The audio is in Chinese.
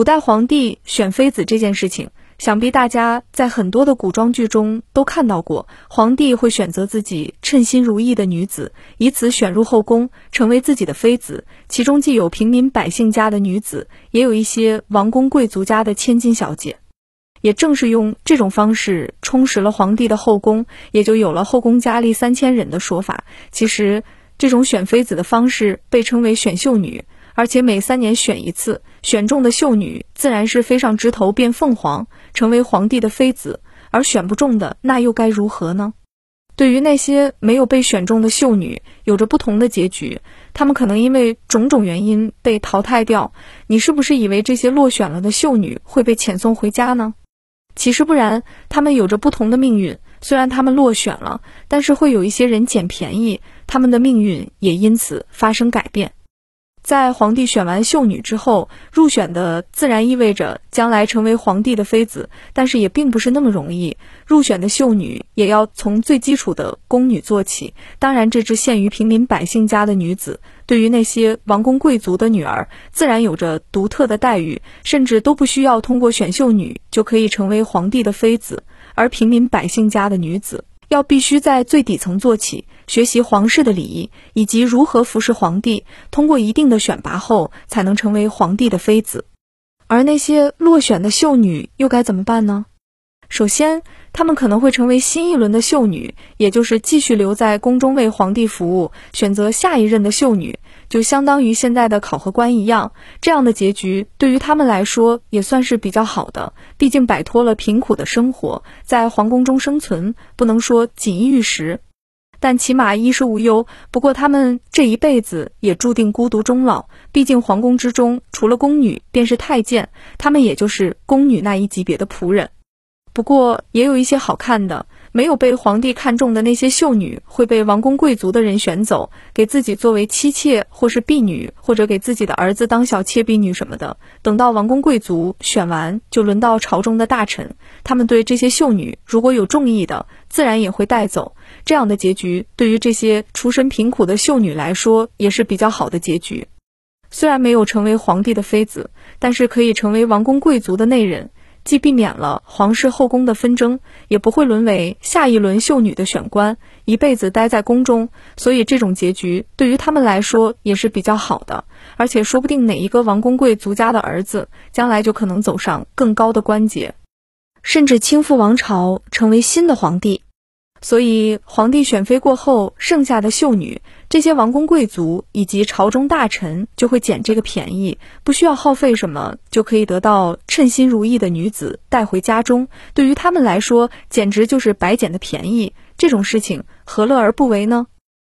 古代皇帝选妃子这件事情，想必大家在很多的古装剧中都看到过。皇帝会选择自己称心如意的女子，以此选入后宫，成为自己的妃子。其中既有平民百姓家的女子，也有一些王公贵族家的千金小姐。也正是用这种方式充实了皇帝的后宫，也就有了后宫佳丽三千人的说法。其实，这种选妃子的方式被称为选秀女。而且每三年选一次，选中的秀女自然是飞上枝头变凤凰，成为皇帝的妃子；而选不中的，那又该如何呢？对于那些没有被选中的秀女，有着不同的结局。她们可能因为种种原因被淘汰掉。你是不是以为这些落选了的秀女会被遣送回家呢？其实不然，她们有着不同的命运。虽然她们落选了，但是会有一些人捡便宜，她们的命运也因此发生改变。在皇帝选完秀女之后，入选的自然意味着将来成为皇帝的妃子，但是也并不是那么容易。入选的秀女也要从最基础的宫女做起，当然这只限于平民百姓家的女子。对于那些王公贵族的女儿，自然有着独特的待遇，甚至都不需要通过选秀女就可以成为皇帝的妃子。而平民百姓家的女子，要必须在最底层做起。学习皇室的礼仪以及如何服侍皇帝，通过一定的选拔后，才能成为皇帝的妃子。而那些落选的秀女又该怎么办呢？首先，她们可能会成为新一轮的秀女，也就是继续留在宫中为皇帝服务，选择下一任的秀女，就相当于现在的考核官一样。这样的结局对于他们来说也算是比较好的，毕竟摆脱了贫苦的生活，在皇宫中生存不能说锦衣玉食。但起码衣食无忧。不过他们这一辈子也注定孤独终老。毕竟皇宫之中，除了宫女，便是太监，他们也就是宫女那一级别的仆人。不过也有一些好看的，没有被皇帝看中的那些秀女，会被王公贵族的人选走，给自己作为妻妾或是婢女，或者给自己的儿子当小妾婢女什么的。等到王公贵族选完，就轮到朝中的大臣，他们对这些秀女如果有中意的，自然也会带走。这样的结局对于这些出身贫苦的秀女来说也是比较好的结局。虽然没有成为皇帝的妃子，但是可以成为王公贵族的内人，既避免了皇室后宫的纷争，也不会沦为下一轮秀女的选官，一辈子待在宫中。所以这种结局对于他们来说也是比较好的。而且说不定哪一个王公贵族家的儿子，将来就可能走上更高的官阶，甚至倾覆王朝，成为新的皇帝。所以，皇帝选妃过后，剩下的秀女，这些王公贵族以及朝中大臣就会捡这个便宜，不需要耗费什么，就可以得到称心如意的女子带回家中。对于他们来说，简直就是白捡的便宜。这种事情何乐而不为呢？